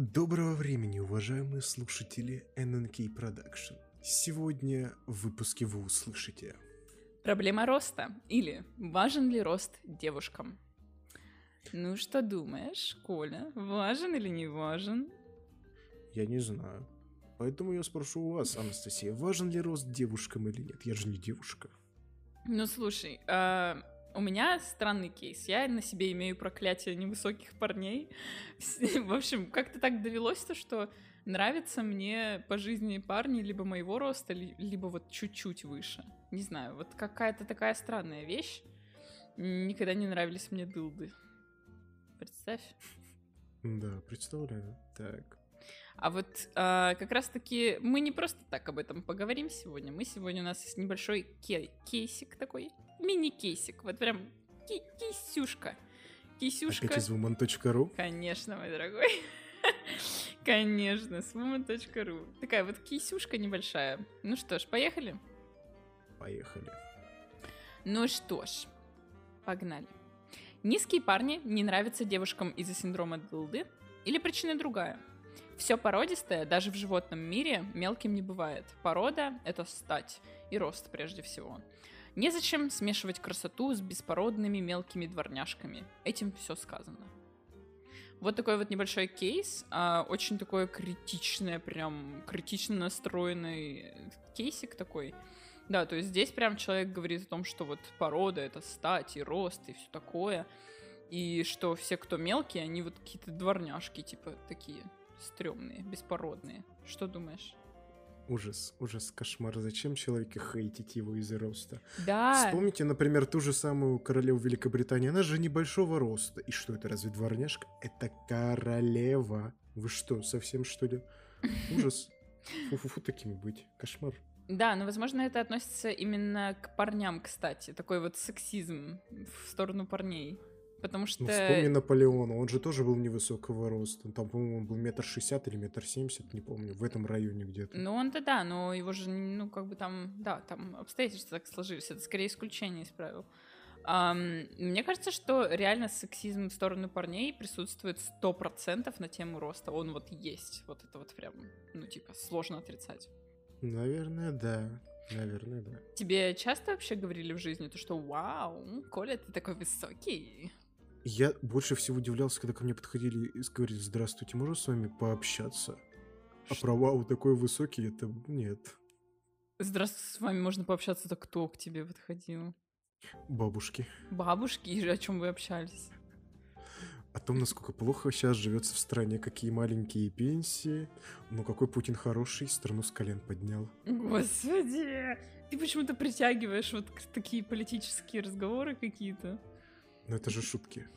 Доброго времени, уважаемые слушатели NNK Production. Сегодня в выпуске вы услышите Проблема роста или важен ли рост девушкам? Ну что думаешь, Коля, важен или не важен? Я не знаю. Поэтому я спрошу у вас, Анастасия, важен ли рост девушкам или нет? Я же не девушка. Ну слушай, а, у меня странный кейс. Я на себе имею проклятие невысоких парней. В общем, как-то так довелось то, что нравятся мне по жизни парни либо моего роста, либо вот чуть-чуть выше. Не знаю, вот какая-то такая странная вещь. Никогда не нравились мне дылды. Представь. Да, представляю. Так. А вот э, как раз-таки мы не просто так об этом поговорим сегодня. Мы сегодня у нас есть небольшой кей кейсик такой, мини-кейсик, вот прям ки кисюшка. Кисюшка. Опять из woman.ru? Конечно, мой дорогой. Конечно, с woman.ru. Такая вот кисюшка небольшая. Ну что ж, поехали? Поехали. Ну что ж, погнали. Низкие парни не нравятся девушкам из-за синдрома дылды или причина другая? Все породистое, даже в животном мире, мелким не бывает. Порода — это стать и рост прежде всего. Незачем смешивать красоту с беспородными мелкими дворняжками. Этим все сказано. Вот такой вот небольшой кейс, а, очень такой критичный, прям критично настроенный кейсик такой. Да, то есть здесь прям человек говорит о том, что вот порода это стать и рост и все такое. И что все, кто мелкие, они вот какие-то дворняжки, типа такие стрёмные, беспородные. Что думаешь? Ужас, ужас, кошмар. Зачем человека хейтить его из-за роста? Да. Вспомните, например, ту же самую королеву Великобритании. Она же небольшого роста. И что это, разве дворняжка? Это королева. Вы что, совсем что ли? Ужас. Фу-фу-фу такими быть. Кошмар. Да, но, возможно, это относится именно к парням, кстати. Такой вот сексизм в сторону парней. Потому что... Ну, вспомни Наполеона, он же тоже был невысокого роста. Там, по-моему, он был метр шестьдесят или метр семьдесят, не помню, в этом районе где-то. Ну, он-то да, но его же, ну, как бы там, да, там обстоятельства так сложились. Это скорее исключение из правил. Um, мне кажется, что реально сексизм в сторону парней присутствует сто процентов на тему роста. Он вот есть. Вот это вот прям, ну, типа, сложно отрицать. Наверное, да. Наверное, да. Тебе часто вообще говорили в жизни то, что вау, Коля, ты такой высокий? Я больше всего удивлялся, когда ко мне подходили и говорили, здравствуйте, можно с вами пообщаться? А про вау такой высокий, это нет. Здравствуйте, с вами можно пообщаться, то кто к тебе подходил? Бабушки. Бабушки? И о чем вы общались? О том, насколько плохо сейчас живется в стране, какие маленькие пенсии. Ну какой Путин хороший, страну с колен поднял. Господи! Ты почему-то притягиваешь вот такие политические разговоры какие-то. Ну это же шутки.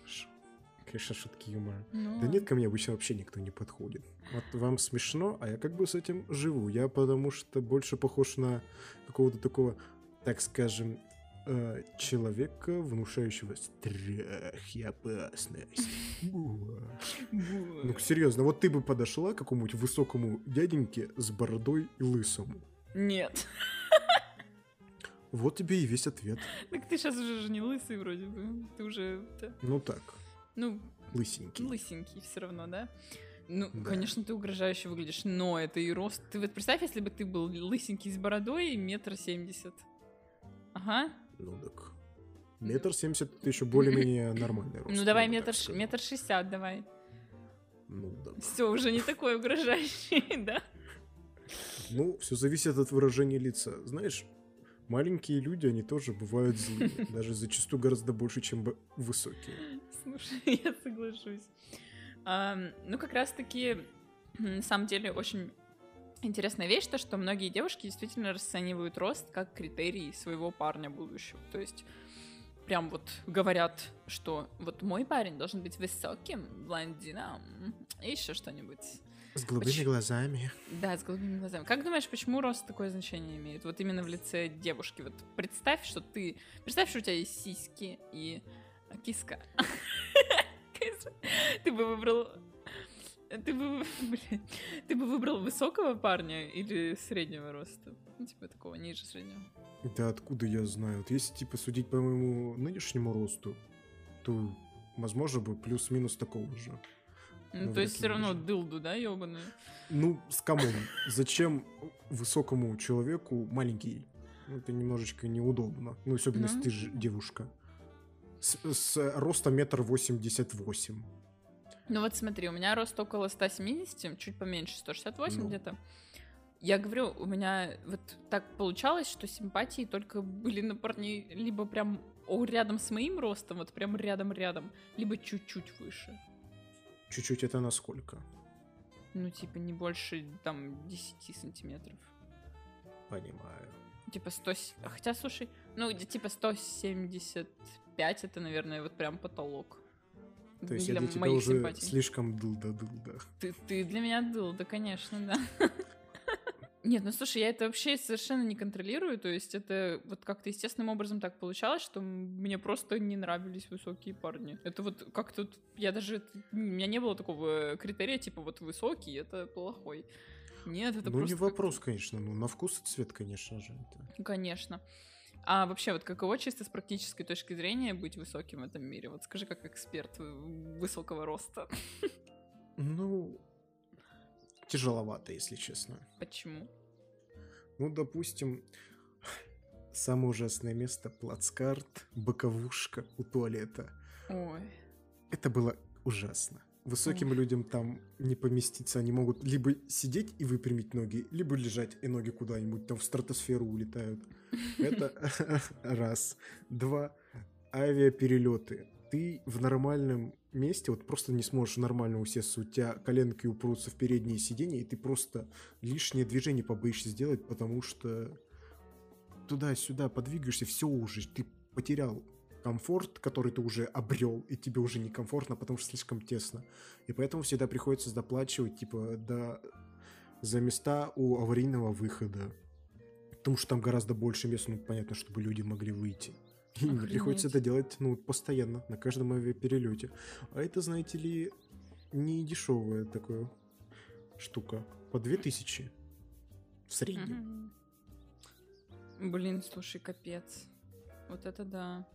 Конечно, шутки юмора. Ну... Да нет, ко мне обычно вообще никто не подходит. Вот вам смешно, а я как бы с этим живу. Я потому что больше похож на какого-то такого, так скажем, э, человека, внушающего страх и опасность. Ну, серьезно, вот ты бы подошла к какому-нибудь высокому дяденьке с бородой и лысому? Нет. Вот тебе и весь ответ. Так ты сейчас уже же не лысый вроде бы. Ты уже... Ну так. Ну... Лысенький. Лысенький все равно, да? Ну, да. конечно, ты угрожающе выглядишь, но это и рост. Ты вот представь, если бы ты был лысенький с бородой и метр семьдесят. Ага. Ну так. Метр семьдесят это еще более-менее нормальный рост. Ну давай метр, метр шестьдесят давай. Ну да. Все, уже не такой угрожающий, да? Ну, все зависит от выражения лица. Знаешь, маленькие люди, они тоже бывают злые. Даже зачастую гораздо больше, чем высокие. Слушай, я соглашусь. А, ну, как раз-таки, на самом деле, очень интересная вещь, то, что многие девушки действительно расценивают рост как критерий своего парня будущего. То есть прям вот говорят, что вот мой парень должен быть высоким, блондином и еще что-нибудь. С голубыми Поч... глазами. Да, с голубыми глазами. Как думаешь, почему рост такое значение имеет? Вот именно в лице девушки. Вот представь, что ты... Представь, что у тебя есть сиськи и киска. Ты бы выбрал... Ты бы, блин, ты бы выбрал высокого парня или среднего роста? Ну, типа такого, ниже среднего. Да откуда я знаю? Вот если, типа, судить по моему нынешнему росту, то, возможно, бы плюс-минус такого же. Ну, то есть все равно дылду, да, ёбаную? Ну, come on. Зачем высокому человеку маленький? Ну, это немножечко неудобно. Ну, особенно если ты же девушка. С, с ростом метр восемьдесят восемь. Ну вот смотри, у меня рост около 170, чуть поменьше, 168 ну. где-то. Я говорю, у меня вот так получалось, что симпатии только были на парней либо прям рядом с моим ростом, вот прям рядом-рядом, либо чуть-чуть выше. Чуть-чуть это насколько? Ну, типа, не больше, там, 10 сантиметров. Понимаю. Типа 100... Хотя, слушай, ну, типа 175 это, наверное, вот прям потолок. То есть для я для тебя уже симпатий. слишком дылда-дылда. Ты, ты для меня дылда, конечно, да. Нет, ну слушай, я это вообще совершенно не контролирую, то есть это вот как-то естественным образом так получалось, что мне просто не нравились высокие парни. Это вот как-то, я даже, у меня не было такого критерия, типа вот высокий, это плохой. Нет, это ну, просто... Ну, не вопрос, конечно, ну, на вкус и цвет, конечно же. Это... Конечно. А вообще, вот каково чисто с практической точки зрения быть высоким в этом мире? Вот скажи, как эксперт высокого роста. Ну, тяжеловато, если честно. Почему? Ну, допустим, самое ужасное место — плацкарт, боковушка у туалета. Ой. Это было ужасно. Высоким Ой. людям там не поместиться, они могут либо сидеть и выпрямить ноги, либо лежать, и ноги куда-нибудь там в стратосферу улетают. Это раз. Два. Авиаперелеты. Ты в нормальном месте вот просто не сможешь нормально усесться, у тебя коленки упрутся в передние сиденья, и ты просто лишнее движение побоишься сделать, потому что туда-сюда подвигаешься, все уже, ты потерял комфорт, который ты уже обрел, и тебе уже некомфортно, потому что слишком тесно. И поэтому всегда приходится доплачивать, типа, до... за места у аварийного выхода. Потому что там гораздо больше мест, ну, понятно, чтобы люди могли выйти. Охренеть. приходится это делать, ну, постоянно, на каждом авиаперелете. А это, знаете ли, не дешевая такая штука. По 2000 в среднем. Угу. Блин, слушай, капец. Вот это да.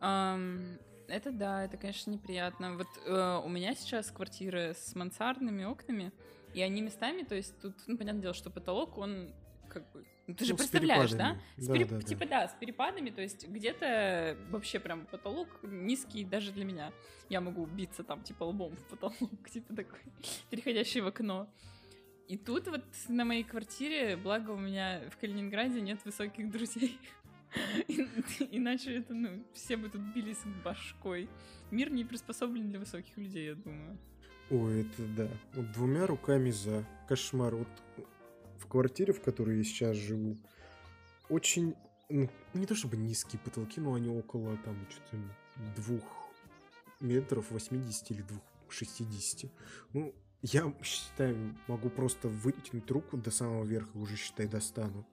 Um, это да, это, конечно, неприятно. Вот uh, у меня сейчас квартира с мансардными окнами, и они местами, то есть тут, ну, понятное дело, что потолок, он как бы ну, ты же ну, представляешь, да? С да, переп... да? Типа да, с перепадами, то есть где-то вообще прям потолок низкий даже для меня. Я могу биться там типа лбом в потолок, типа такой, переходящий в окно. И тут вот на моей квартире, благо у меня в Калининграде нет высоких друзей. Иначе это, ну, все бы тут бились башкой. Мир не приспособлен для высоких людей, я думаю. Ой, это да. Вот двумя руками за. Кошмар. Вот в квартире, в которой я сейчас живу, очень, ну, не то чтобы низкие потолки, но они около там что-то двух метров 80 или двух 60. Ну, я считаю, могу просто вытянуть руку до самого верха, уже считай достану.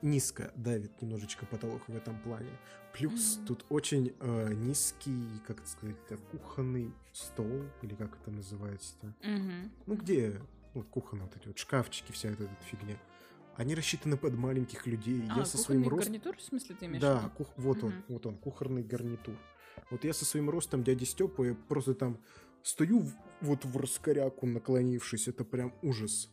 Низко давит немножечко потолок в этом плане. Плюс mm-hmm. тут очень э, низкий, как это сказать, кухонный стол, или как это называется-то. Mm-hmm. Ну, где вот кухонные вот эти вот шкафчики, вся эта, эта фигня. Они рассчитаны под маленьких людей. А, я со своим ростом... гарнитур, в смысле, ты имеешь Да, кух... вот угу. он, вот он, кухонный гарнитур. Вот я со своим ростом дяди Степа, я просто там стою вот в раскоряку, наклонившись, это прям ужас.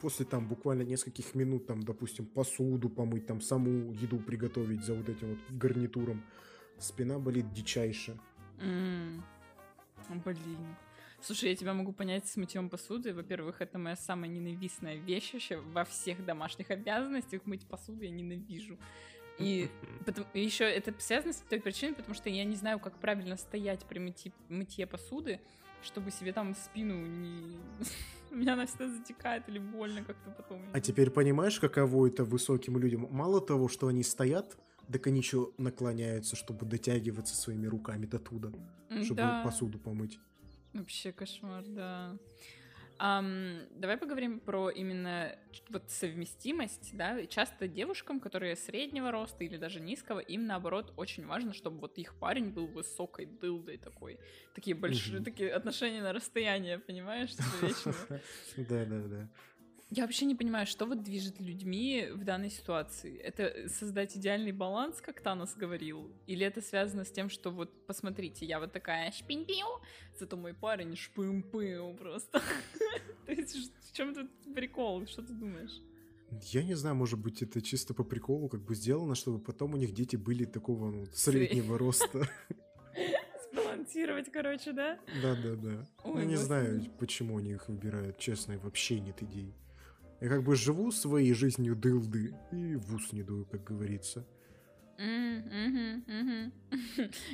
После там буквально нескольких минут, там, допустим, посуду помыть, там, саму еду приготовить за вот этим вот гарнитуром, спина болит дичайше. Mm. Блин. Слушай, я тебя могу понять с мытьем посуды. Во-первых, это моя самая ненавистная вещь вообще во всех домашних обязанностях. Мыть посуду я ненавижу. И потом, еще это связано с той причиной, потому что я не знаю, как правильно стоять при мытье, мытье посуды, чтобы себе там спину не... Меня она всегда затекает или больно как-то потом. А теперь понимаешь, каково это высоким людям? Мало того, что они стоят, так они еще наклоняются, чтобы дотягиваться своими руками до туда, чтобы да. посуду помыть. Вообще кошмар, да. Um, давай поговорим про именно вот совместимость, да. Часто девушкам, которые среднего роста или даже низкого, им наоборот очень важно, чтобы вот их парень был высокой дылдой такой, такие большие, такие отношения на расстояние, понимаешь, Да, да, да. Я вообще не понимаю, что вот движет людьми в данной ситуации. Это создать идеальный баланс, как Танос говорил? Или это связано с тем, что вот, посмотрите, я вот такая шпинь зато мой парень шпым просто. То есть в чем тут прикол? Что ты думаешь? Я не знаю, может быть, это чисто по приколу как бы сделано, чтобы потом у них дети были такого ну, среднего роста. Сбалансировать, короче, да? Да-да-да. Ну, не знаю, почему они их выбирают, честно, вообще нет идей. Я как бы живу своей жизнью дылды и в ус не дую, как говорится.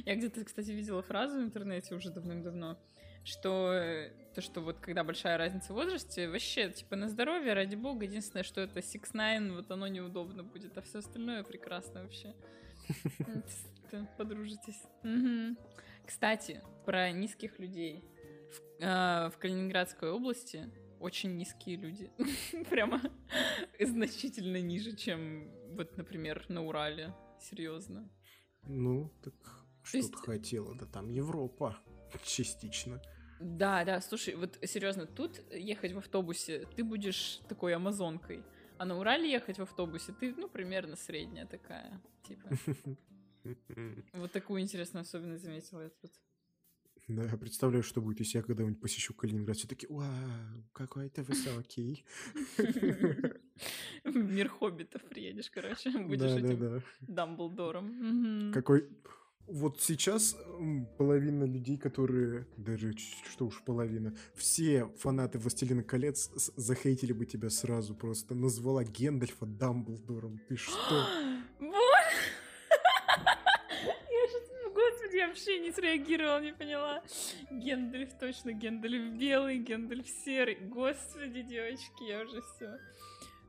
Я где-то, кстати, видела фразу в интернете уже давным-давно, что э, то, что вот когда большая разница в возрасте, вообще, типа, на здоровье, ради бога, единственное, что это 6 9 вот оно неудобно будет, а все остальное прекрасно вообще. Подружитесь. Кстати, про низких людей. В, в Калининградской области очень низкие люди. Прямо значительно ниже, чем вот, например, на Урале. Серьезно. Ну, так что есть... хотела? Да там Европа частично. Да, да, слушай, вот серьезно, тут ехать в автобусе, ты будешь такой амазонкой. А на Урале ехать в автобусе, ты, ну, примерно средняя такая, типа. Вот такую интересную особенность заметила я тут. Да, представляю, что будет, если я когда-нибудь посещу Калининград. Все таки вау, какой ты высокий. В мир хоббитов приедешь, короче, будешь этим Дамблдором. Какой... Вот сейчас половина людей, которые, даже что уж половина, все фанаты «Властелина колец» захейтили бы тебя сразу просто. Назвала Гендальфа Дамблдором. Ты что? вообще не поняла. Гендальф точно, Гендальф белый, Гендальф серый. Господи, девочки, я уже все.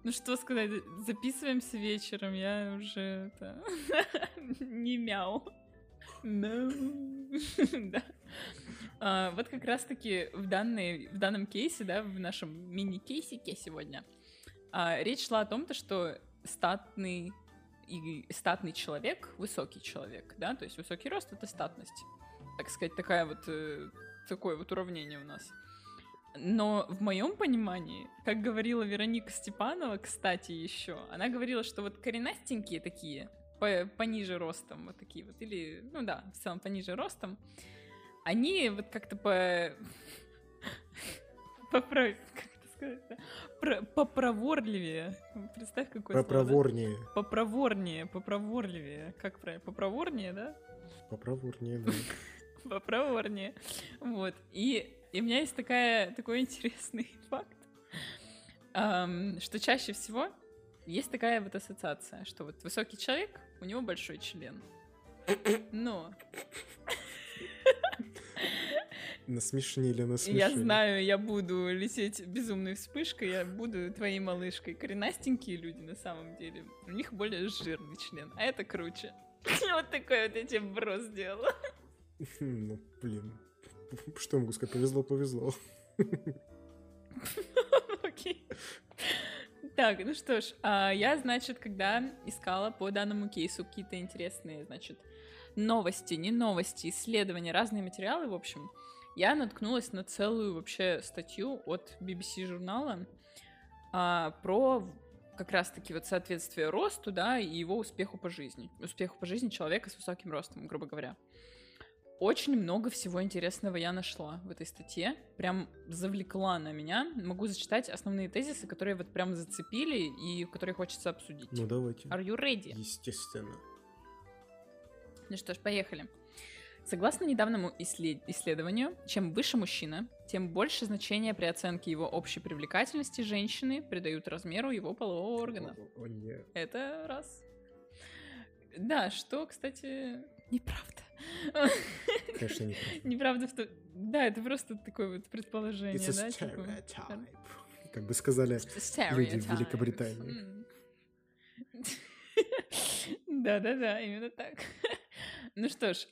Ну что сказать, записываемся вечером, я уже это не мяу. No. да. А, вот как раз-таки в, данной, в данном кейсе, да, в нашем мини-кейсике сегодня, а, речь шла о том, то, что статный и статный человек, высокий человек, да, то есть высокий рост — это статность. Так сказать, такая вот, э, такое вот уравнение у нас. Но в моем понимании, как говорила Вероника Степанова, кстати, еще, она говорила, что вот коренастенькие такие, по, пониже ростом, вот такие вот, или, ну да, в целом пониже ростом, они вот как-то по... по как сказать Про, попроворливее. Представь, какой Попроворнее. Слово, да? Попроворнее, попроворливее. Как правильно? Попроворнее, да? Попроворнее, да. Попроворнее. Вот. И, и у меня есть такая, такой интересный факт, эм, что чаще всего есть такая вот ассоциация, что вот высокий человек, у него большой член. Но Насмешнили, насмешили. Я знаю, я буду лететь безумной вспышкой, я буду твоей малышкой. Коренастенькие люди на самом деле, у них более жирный член, а это круче. Вот такой вот я тебе брос сделала. Ну, блин. Что могу сказать? Повезло, повезло. Окей. Так, ну что ж, а я, значит, когда искала по данному кейсу какие-то интересные, значит, новости, не новости, исследования, разные материалы, в общем, я наткнулась на целую вообще статью от BBC журнала а, про как раз-таки вот соответствие росту, да, и его успеху по жизни. Успеху по жизни человека с высоким ростом, грубо говоря. Очень много всего интересного я нашла в этой статье. Прям завлекла на меня. Могу зачитать основные тезисы, которые вот прям зацепили и которые хочется обсудить. Ну, давайте. Are you ready? Естественно. Ну что ж, поехали. Согласно недавнему исследованию, чем выше мужчина, тем больше значения при оценке его общей привлекательности женщины придают размеру его полового органа. О, о, нет. Это раз. Да, что, кстати, неправда. Конечно, неправда. Неправда в том... Да, это просто такое вот предположение, It's да? Типа... Как бы сказали люди в Великобритании. Да-да-да, именно так. Ну что ж,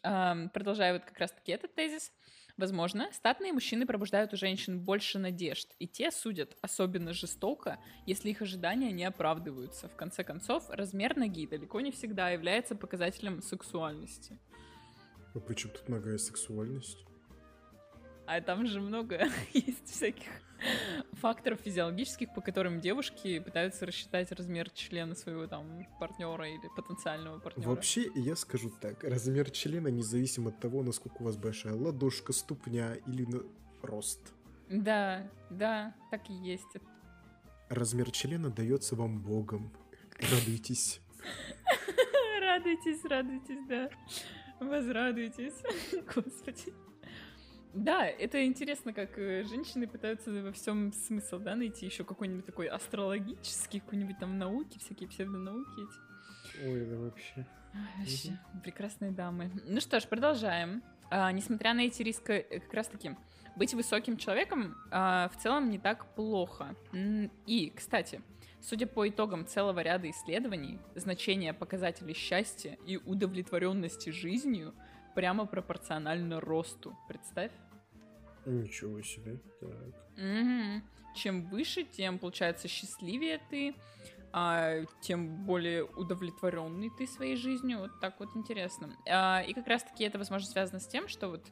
продолжая вот как раз-таки этот тезис. Возможно, статные мужчины пробуждают у женщин больше надежд, и те судят особенно жестоко, если их ожидания не оправдываются. В конце концов, размер ноги далеко не всегда является показателем сексуальности. А при чем тут нога и сексуальность? А там же много есть всяких факторов физиологических, по которым девушки пытаются рассчитать размер члена своего там партнера или потенциального партнера. Вообще, я скажу так, размер члена независим от того, насколько у вас большая ладошка, ступня или рост. Да, да, так и есть. Размер члена дается вам Богом. Радуйтесь. Радуйтесь, радуйтесь, да. Возрадуйтесь. Господи. Да, это интересно, как э, женщины пытаются во всем смысл, да, найти еще какой-нибудь такой астрологический, какой-нибудь там науки, всякие псевдонауки эти. Ой, да вообще. вообще, угу. прекрасные дамы. Ну что ж, продолжаем. А, несмотря на эти риски, э, как раз-таки, быть высоким человеком а, в целом не так плохо. И, кстати, судя по итогам целого ряда исследований, значение показателей счастья и удовлетворенности жизнью прямо пропорционально росту. Представь. Ничего себе. Так. Угу. Чем выше, тем, получается, счастливее ты, а, тем более удовлетворенный ты своей жизнью. Вот так вот интересно. А, и как раз-таки это, возможно, связано с тем, что вот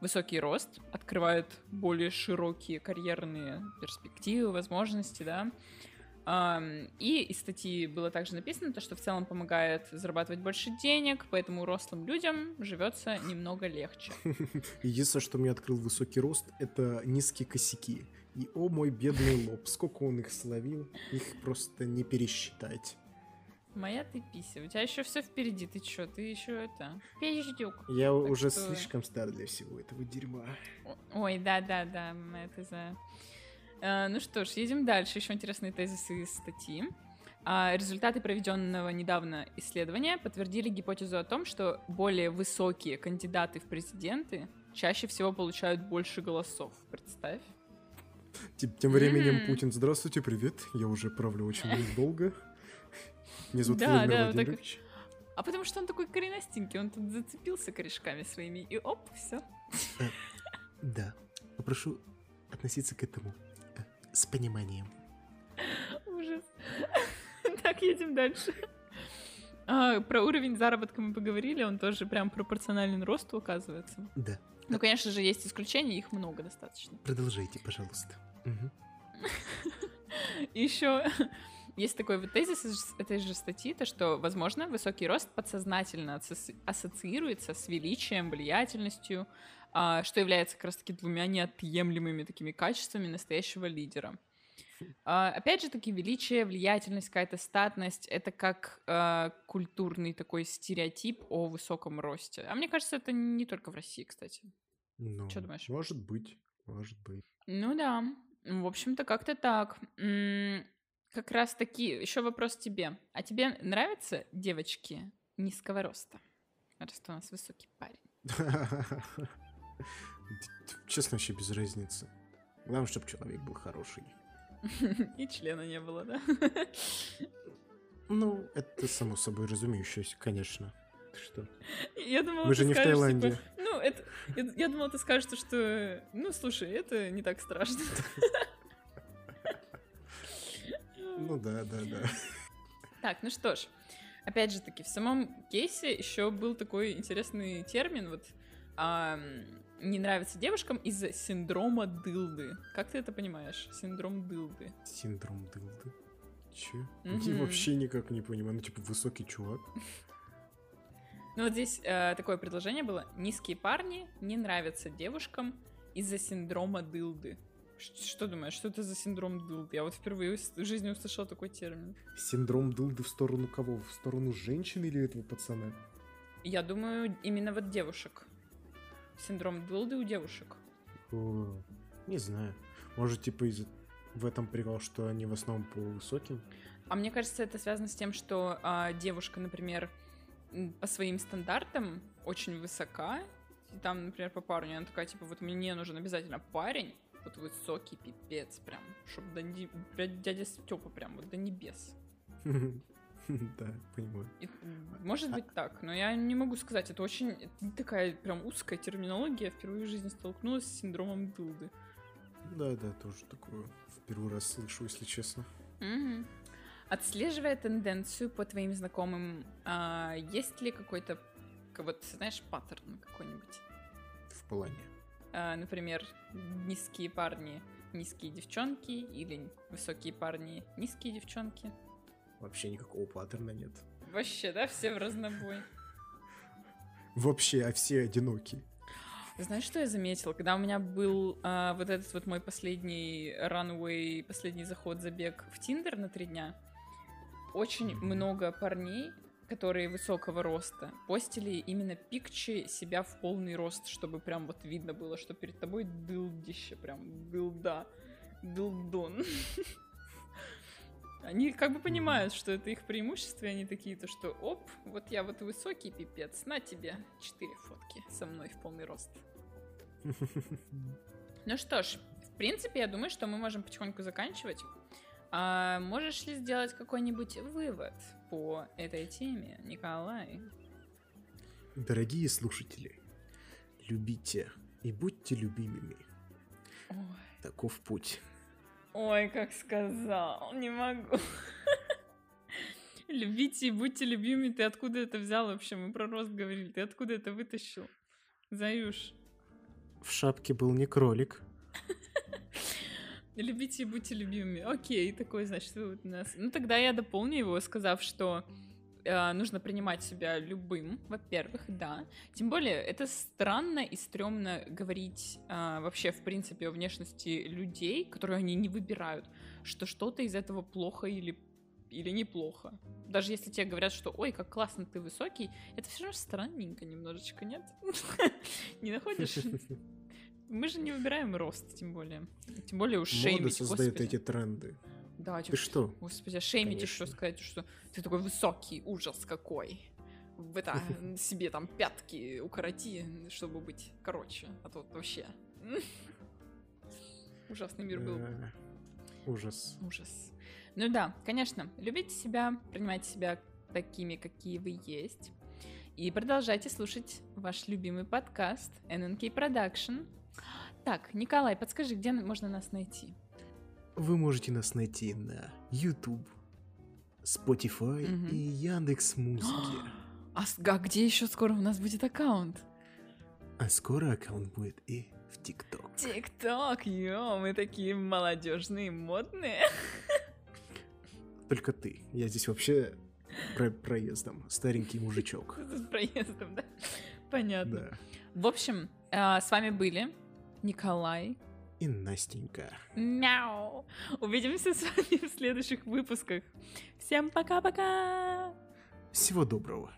высокий рост открывает более широкие карьерные перспективы, возможности, да. И из статьи было также написано, то, что в целом помогает зарабатывать больше денег, поэтому рослым людям живется немного легче. Единственное, что мне открыл высокий рост, это низкие косяки. И о мой бедный лоб, сколько он их словил, их просто не пересчитать. Моя ты пися, у тебя еще все впереди, ты что, ты еще это, пиздюк. Я так уже что... слишком стар для всего этого дерьма. Ой, да-да-да, это за... Э, ну что ж, едем дальше. Еще интересные тезисы из статьи. А, результаты проведенного недавно исследования подтвердили гипотезу о том, что более высокие кандидаты в президенты чаще всего получают больше голосов. Представь. Тем, временем mm-hmm. Путин, здравствуйте, привет. Я уже правлю очень долго. Меня зовут да, Владимир да, Владимирович. Так... А потому что он такой коренастенький, он тут зацепился корешками своими, и оп, все. Э, да, попрошу относиться к этому с пониманием. Ужас. Так, едем дальше. А, про уровень заработка мы поговорили, он тоже прям пропорционален росту, оказывается. Да. Ну, конечно же, есть исключения, их много достаточно. Продолжайте, пожалуйста. Еще есть такой вот тезис из этой же статьи, то что, возможно, высокий рост подсознательно ассоциируется с величием, влиятельностью, что является как раз-таки двумя неотъемлемыми такими качествами настоящего лидера. А, опять же таки, величие, влиятельность, какая-то статность — это как э, культурный такой стереотип о высоком росте. А мне кажется, это не только в России, кстати. Ну, Что думаешь? Может быть, может быть. Ну да, в общем-то, как-то так. Как раз таки, еще вопрос тебе. А тебе нравятся девочки низкого роста? Раз у нас высокий парень. Честно, вообще без разницы. Главное, чтобы человек был хороший. И члена не было, да? Ну, это само собой разумеющееся, конечно. Что? Я думала, Мы же не скажешь, в Таиланде. Типа, ну, это, я, я думала, ты скажешь, что, ну, слушай, это не так страшно. Ну да, да, да. Так, ну что ж, опять же таки, в самом кейсе еще был такой интересный термин, вот не нравится девушкам из-за синдрома дылды. Как ты это понимаешь? Синдром дылды. Синдром дылды? Че? Mm-hmm. Я вообще никак не понимаю. Ну, типа, высокий чувак. Ну, вот здесь э, такое предложение было. Низкие парни не нравятся девушкам из-за синдрома дылды. Что думаешь, что это за синдром дылды? Я вот впервые в жизни услышала такой термин. Синдром дылды в сторону кого? В сторону женщины или этого пацана? Я думаю, именно вот девушек синдром Дилды у девушек? О, не знаю. Может, типа из в этом прикол, что они в основном по высоким? А мне кажется, это связано с тем, что а, девушка, например, по своим стандартам очень высока. И там, например, по парню она такая, типа, вот мне нужен обязательно парень, вот высокий пипец прям, чтобы до дядя Степа прям вот до небес. Да, понимаю. И, может быть так, но я не могу сказать. Это очень такая прям узкая терминология. Я впервые в жизни столкнулась с синдромом дылды. Да, да, тоже такое в первый раз слышу, если честно. Угу. Отслеживая тенденцию по твоим знакомым, а, есть ли какой-то, вот, знаешь, паттерн какой-нибудь? В плане? А, например, низкие парни низкие девчонки или высокие парни низкие девчонки. Вообще никакого паттерна нет. Вообще, да, все в разнобой. Вообще, а все одиноки. Знаешь, что я заметила? Когда у меня был а, вот этот вот мой последний runway, последний заход, забег в Тиндер на три дня, очень много парней, которые высокого роста, постили именно пикчи себя в полный рост, чтобы прям вот видно было, что перед тобой дылдище, прям дылда, дылдон. Они как бы понимают, что это их преимущество, и они такие, то что, оп, вот я вот высокий пипец, на тебе четыре фотки со мной в полный рост. Ну что ж, в принципе, я думаю, что мы можем потихоньку заканчивать. А можешь ли сделать какой-нибудь вывод по этой теме, Николай? Дорогие слушатели, любите и будьте любимыми. Ой. Таков путь. Ой, как сказал, не могу. Любите и будьте любимыми. Ты откуда это взял вообще? Мы про рост говорили. Ты откуда это вытащил? Заюш. В шапке был не кролик. Любите и будьте любимыми. Окей, такой, значит, вывод у нас. Ну, тогда я дополню его, сказав, что э, нужно принимать себя любым, во-первых, да. Тем более, это странно и стрёмно говорить э, вообще, в принципе, о внешности людей, которые они не выбирают, что что-то из этого плохо или или неплохо. Даже если тебе говорят, что ой, как классно ты высокий, это все равно странненько немножечко, нет? Не находишь? Мы же не выбираем рост, тем более. Тем более уж Мода создает эти тренды. Да, ты что? Господи, а шеймить что сказать, что ты такой высокий, ужас какой. В это, себе там пятки укороти, чтобы быть короче. А то вообще... Ужасный мир был. Э, ужас. Ужас. Ну да, конечно, любите себя, принимайте себя такими, какие вы есть. И продолжайте слушать ваш любимый подкаст NNK Production. Так, Николай, подскажи, где можно нас найти? Вы можете нас найти на YouTube, Spotify угу. и Яндекс Музыки. А, а где еще скоро у нас будет аккаунт? А скоро аккаунт будет и в ТикТок. ТикТок, ё, мы такие молодежные, модные. Только ты. Я здесь вообще про проездом. Старенький мужичок. С проездом, да? Понятно. Да. В общем, а, с вами были Николай и Настенька. Мяу. Увидимся с вами в следующих выпусках. Всем пока-пока. Всего доброго.